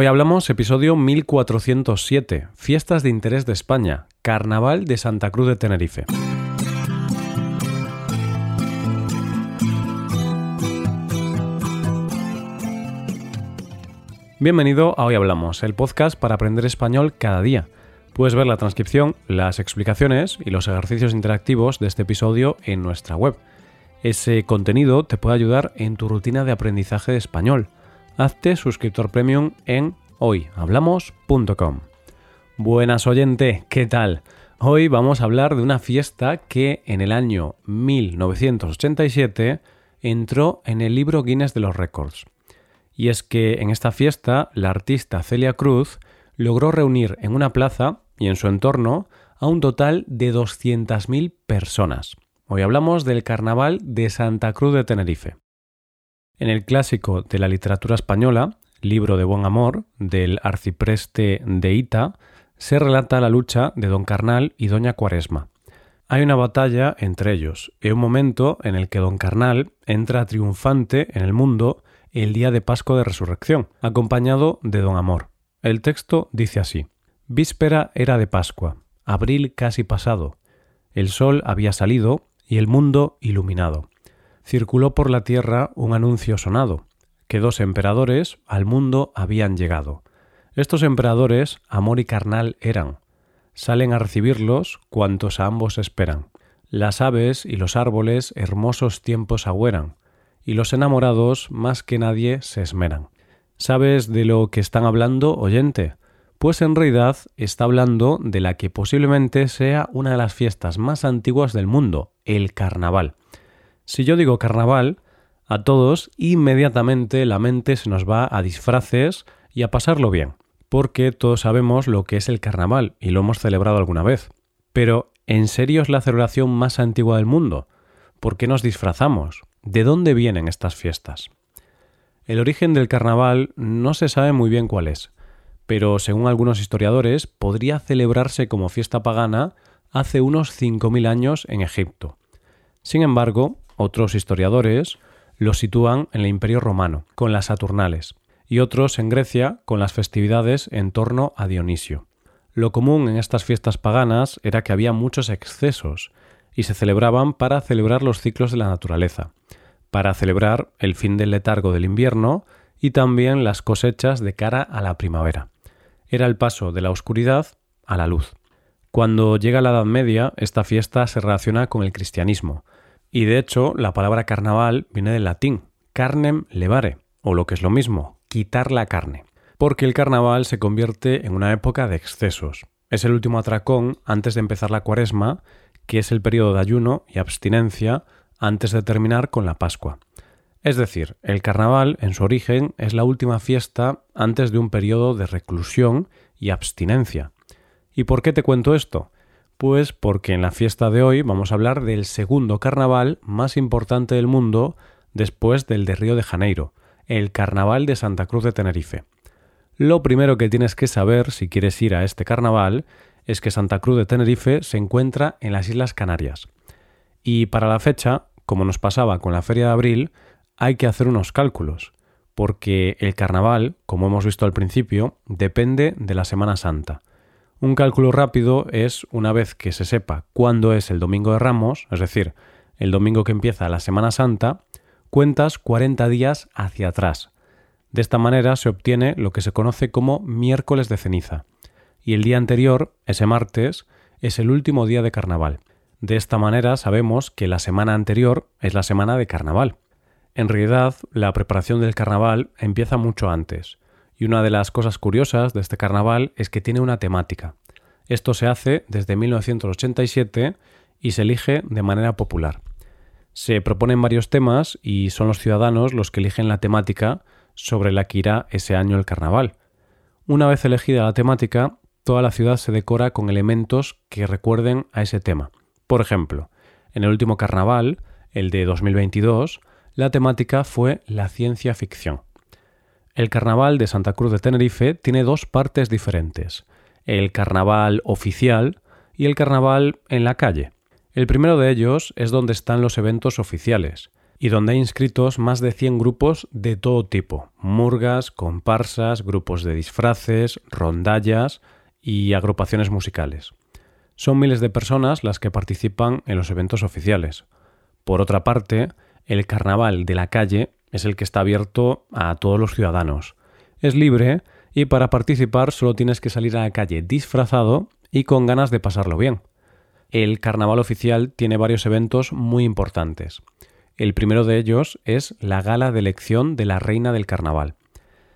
Hoy hablamos episodio 1407, Fiestas de Interés de España, Carnaval de Santa Cruz de Tenerife. Bienvenido a Hoy Hablamos, el podcast para aprender español cada día. Puedes ver la transcripción, las explicaciones y los ejercicios interactivos de este episodio en nuestra web. Ese contenido te puede ayudar en tu rutina de aprendizaje de español. Hazte suscriptor premium en hoyhablamos.com. Buenas oyente, ¿qué tal? Hoy vamos a hablar de una fiesta que en el año 1987 entró en el libro Guinness de los Récords y es que en esta fiesta la artista Celia Cruz logró reunir en una plaza y en su entorno a un total de 200.000 personas. Hoy hablamos del Carnaval de Santa Cruz de Tenerife. En el clásico de la literatura española, Libro de Buen Amor, del arcipreste de Ita, se relata la lucha de Don Carnal y Doña Cuaresma. Hay una batalla entre ellos y un momento en el que Don Carnal entra triunfante en el mundo el día de Pascua de Resurrección, acompañado de Don Amor. El texto dice así: Víspera era de Pascua, abril casi pasado. El sol había salido y el mundo iluminado. Circuló por la tierra un anuncio sonado, que dos emperadores al mundo habían llegado. Estos emperadores amor y carnal eran. Salen a recibirlos cuantos a ambos esperan. Las aves y los árboles hermosos tiempos agüeran y los enamorados más que nadie se esmeran. ¿Sabes de lo que están hablando, oyente? Pues en realidad está hablando de la que posiblemente sea una de las fiestas más antiguas del mundo, el carnaval. Si yo digo carnaval, a todos inmediatamente la mente se nos va a disfraces y a pasarlo bien, porque todos sabemos lo que es el carnaval y lo hemos celebrado alguna vez. Pero, ¿en serio es la celebración más antigua del mundo? ¿Por qué nos disfrazamos? ¿De dónde vienen estas fiestas? El origen del carnaval no se sabe muy bien cuál es, pero según algunos historiadores podría celebrarse como fiesta pagana hace unos 5.000 años en Egipto. Sin embargo, otros historiadores lo sitúan en el Imperio Romano, con las Saturnales, y otros en Grecia, con las festividades en torno a Dionisio. Lo común en estas fiestas paganas era que había muchos excesos, y se celebraban para celebrar los ciclos de la naturaleza, para celebrar el fin del letargo del invierno y también las cosechas de cara a la primavera. Era el paso de la oscuridad a la luz. Cuando llega la Edad Media, esta fiesta se relaciona con el cristianismo, y de hecho la palabra carnaval viene del latín carnem levare, o lo que es lo mismo, quitar la carne, porque el carnaval se convierte en una época de excesos. Es el último atracón antes de empezar la cuaresma, que es el periodo de ayuno y abstinencia antes de terminar con la Pascua. Es decir, el carnaval, en su origen, es la última fiesta antes de un periodo de reclusión y abstinencia. ¿Y por qué te cuento esto? Pues porque en la fiesta de hoy vamos a hablar del segundo carnaval más importante del mundo después del de Río de Janeiro, el Carnaval de Santa Cruz de Tenerife. Lo primero que tienes que saber si quieres ir a este carnaval es que Santa Cruz de Tenerife se encuentra en las Islas Canarias. Y para la fecha, como nos pasaba con la Feria de Abril, hay que hacer unos cálculos, porque el carnaval, como hemos visto al principio, depende de la Semana Santa. Un cálculo rápido es una vez que se sepa cuándo es el Domingo de Ramos, es decir, el domingo que empieza la Semana Santa, cuentas 40 días hacia atrás. De esta manera se obtiene lo que se conoce como miércoles de ceniza, y el día anterior, ese martes, es el último día de carnaval. De esta manera sabemos que la semana anterior es la semana de carnaval. En realidad, la preparación del carnaval empieza mucho antes, y una de las cosas curiosas de este carnaval es que tiene una temática. Esto se hace desde 1987 y se elige de manera popular. Se proponen varios temas y son los ciudadanos los que eligen la temática sobre la que irá ese año el carnaval. Una vez elegida la temática, toda la ciudad se decora con elementos que recuerden a ese tema. Por ejemplo, en el último carnaval, el de 2022, la temática fue la ciencia ficción. El carnaval de Santa Cruz de Tenerife tiene dos partes diferentes, el carnaval oficial y el carnaval en la calle. El primero de ellos es donde están los eventos oficiales, y donde hay inscritos más de 100 grupos de todo tipo, murgas, comparsas, grupos de disfraces, rondallas y agrupaciones musicales. Son miles de personas las que participan en los eventos oficiales. Por otra parte, el carnaval de la calle es el que está abierto a todos los ciudadanos. Es libre y para participar solo tienes que salir a la calle disfrazado y con ganas de pasarlo bien. El carnaval oficial tiene varios eventos muy importantes. El primero de ellos es la gala de elección de la reina del carnaval.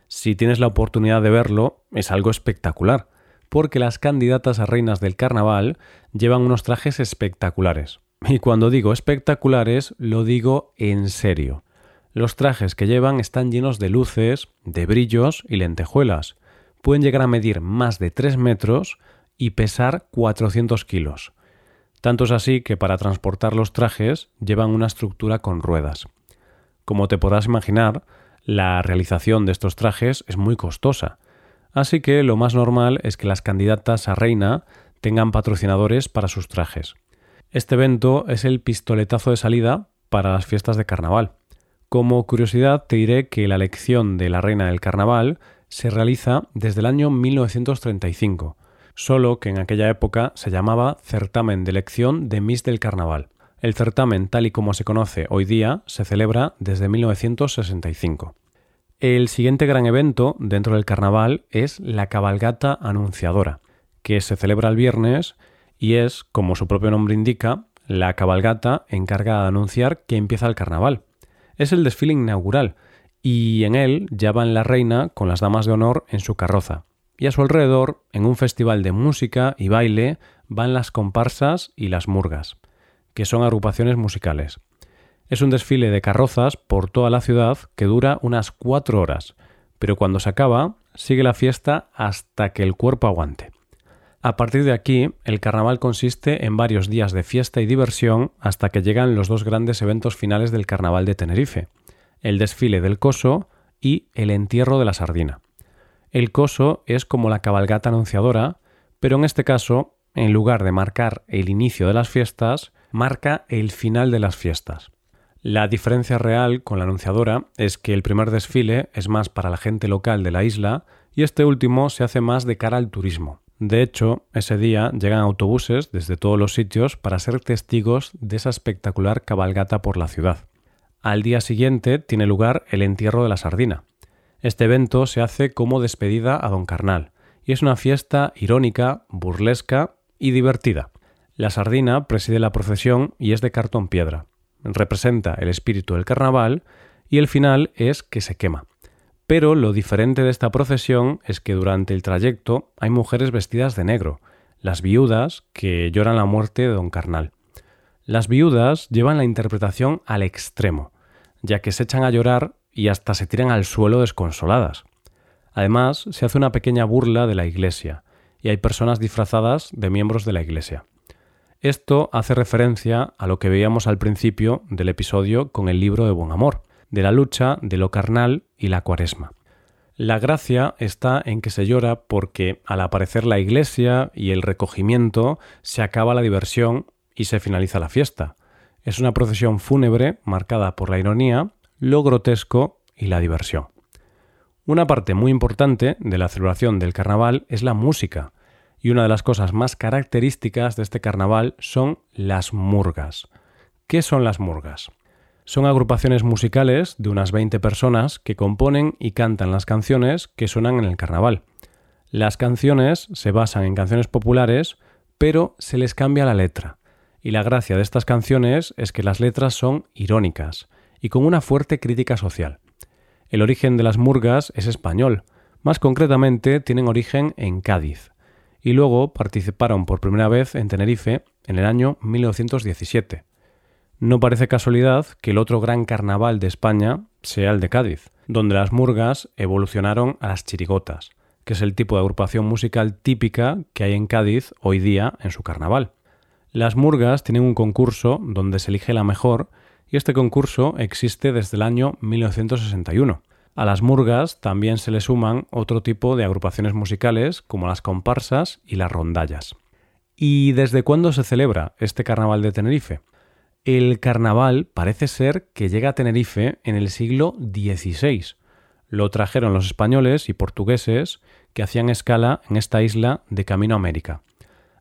Si tienes la oportunidad de verlo, es algo espectacular, porque las candidatas a reinas del carnaval llevan unos trajes espectaculares. Y cuando digo espectaculares, lo digo en serio. Los trajes que llevan están llenos de luces, de brillos y lentejuelas. Pueden llegar a medir más de 3 metros y pesar 400 kilos. Tanto es así que para transportar los trajes llevan una estructura con ruedas. Como te podrás imaginar, la realización de estos trajes es muy costosa, así que lo más normal es que las candidatas a reina tengan patrocinadores para sus trajes. Este evento es el pistoletazo de salida para las fiestas de carnaval. Como curiosidad te diré que la elección de la reina del carnaval se realiza desde el año 1935, solo que en aquella época se llamaba certamen de elección de Miss del Carnaval. El certamen tal y como se conoce hoy día se celebra desde 1965. El siguiente gran evento dentro del carnaval es la cabalgata anunciadora, que se celebra el viernes y es, como su propio nombre indica, la cabalgata encargada de anunciar que empieza el carnaval es el desfile inaugural, y en él ya van la reina con las damas de honor en su carroza. Y a su alrededor, en un festival de música y baile, van las comparsas y las murgas, que son agrupaciones musicales. Es un desfile de carrozas por toda la ciudad que dura unas cuatro horas, pero cuando se acaba, sigue la fiesta hasta que el cuerpo aguante. A partir de aquí, el carnaval consiste en varios días de fiesta y diversión hasta que llegan los dos grandes eventos finales del carnaval de Tenerife, el desfile del coso y el entierro de la sardina. El coso es como la cabalgata anunciadora, pero en este caso, en lugar de marcar el inicio de las fiestas, marca el final de las fiestas. La diferencia real con la anunciadora es que el primer desfile es más para la gente local de la isla y este último se hace más de cara al turismo. De hecho, ese día llegan autobuses desde todos los sitios para ser testigos de esa espectacular cabalgata por la ciudad. Al día siguiente tiene lugar el entierro de la sardina. Este evento se hace como despedida a don Carnal, y es una fiesta irónica, burlesca y divertida. La sardina preside la procesión y es de cartón piedra. Representa el espíritu del carnaval y el final es que se quema. Pero lo diferente de esta procesión es que durante el trayecto hay mujeres vestidas de negro, las viudas que lloran la muerte de don Carnal. Las viudas llevan la interpretación al extremo, ya que se echan a llorar y hasta se tiran al suelo desconsoladas. Además, se hace una pequeña burla de la Iglesia, y hay personas disfrazadas de miembros de la Iglesia. Esto hace referencia a lo que veíamos al principio del episodio con el libro de Buen Amor, de la lucha de lo carnal y la cuaresma. La gracia está en que se llora porque al aparecer la iglesia y el recogimiento se acaba la diversión y se finaliza la fiesta. Es una procesión fúnebre marcada por la ironía, lo grotesco y la diversión. Una parte muy importante de la celebración del carnaval es la música, y una de las cosas más características de este carnaval son las murgas. ¿Qué son las murgas? Son agrupaciones musicales de unas 20 personas que componen y cantan las canciones que suenan en el carnaval. Las canciones se basan en canciones populares, pero se les cambia la letra. Y la gracia de estas canciones es que las letras son irónicas y con una fuerte crítica social. El origen de las murgas es español, más concretamente tienen origen en Cádiz, y luego participaron por primera vez en Tenerife en el año 1917. No parece casualidad que el otro gran carnaval de España sea el de Cádiz, donde las murgas evolucionaron a las chirigotas, que es el tipo de agrupación musical típica que hay en Cádiz hoy día en su carnaval. Las murgas tienen un concurso donde se elige la mejor y este concurso existe desde el año 1961. A las murgas también se le suman otro tipo de agrupaciones musicales como las comparsas y las rondallas. ¿Y desde cuándo se celebra este carnaval de Tenerife? El carnaval parece ser que llega a Tenerife en el siglo XVI. Lo trajeron los españoles y portugueses que hacían escala en esta isla de camino a América.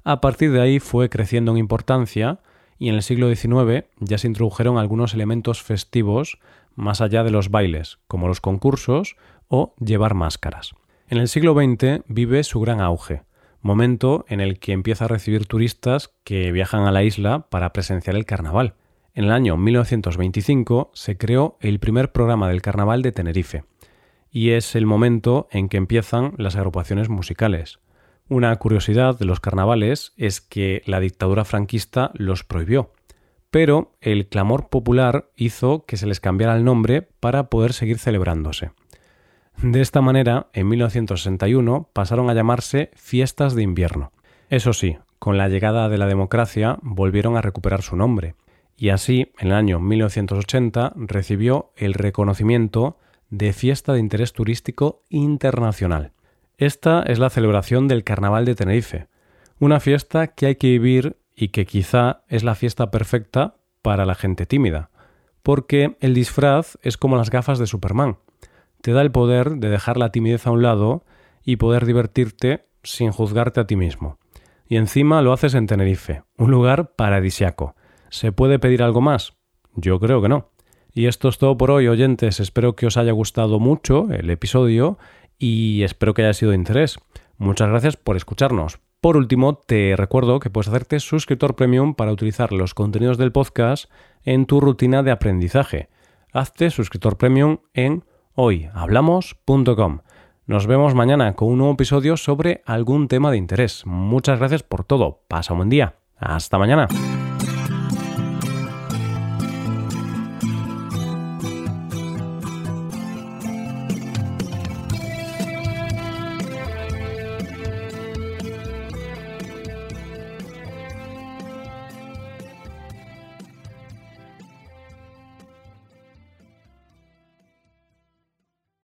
A partir de ahí fue creciendo en importancia y en el siglo XIX ya se introdujeron algunos elementos festivos más allá de los bailes, como los concursos o llevar máscaras. En el siglo XX vive su gran auge, momento en el que empieza a recibir turistas que viajan a la isla para presenciar el carnaval. En el año 1925 se creó el primer programa del carnaval de Tenerife, y es el momento en que empiezan las agrupaciones musicales. Una curiosidad de los carnavales es que la dictadura franquista los prohibió, pero el clamor popular hizo que se les cambiara el nombre para poder seguir celebrándose. De esta manera, en 1961 pasaron a llamarse fiestas de invierno. Eso sí, con la llegada de la democracia volvieron a recuperar su nombre, y así, en el año 1980, recibió el reconocimiento de Fiesta de Interés Turístico Internacional. Esta es la celebración del Carnaval de Tenerife, una fiesta que hay que vivir y que quizá es la fiesta perfecta para la gente tímida, porque el disfraz es como las gafas de Superman, te da el poder de dejar la timidez a un lado y poder divertirte sin juzgarte a ti mismo. Y encima lo haces en Tenerife, un lugar paradisiaco. ¿Se puede pedir algo más? Yo creo que no. Y esto es todo por hoy, oyentes. Espero que os haya gustado mucho el episodio y espero que haya sido de interés. Muchas gracias por escucharnos. Por último, te recuerdo que puedes hacerte suscriptor premium para utilizar los contenidos del podcast en tu rutina de aprendizaje. Hazte suscriptor premium en hoyhablamos.com. Nos vemos mañana con un nuevo episodio sobre algún tema de interés. Muchas gracias por todo. Pasa un buen día. Hasta mañana.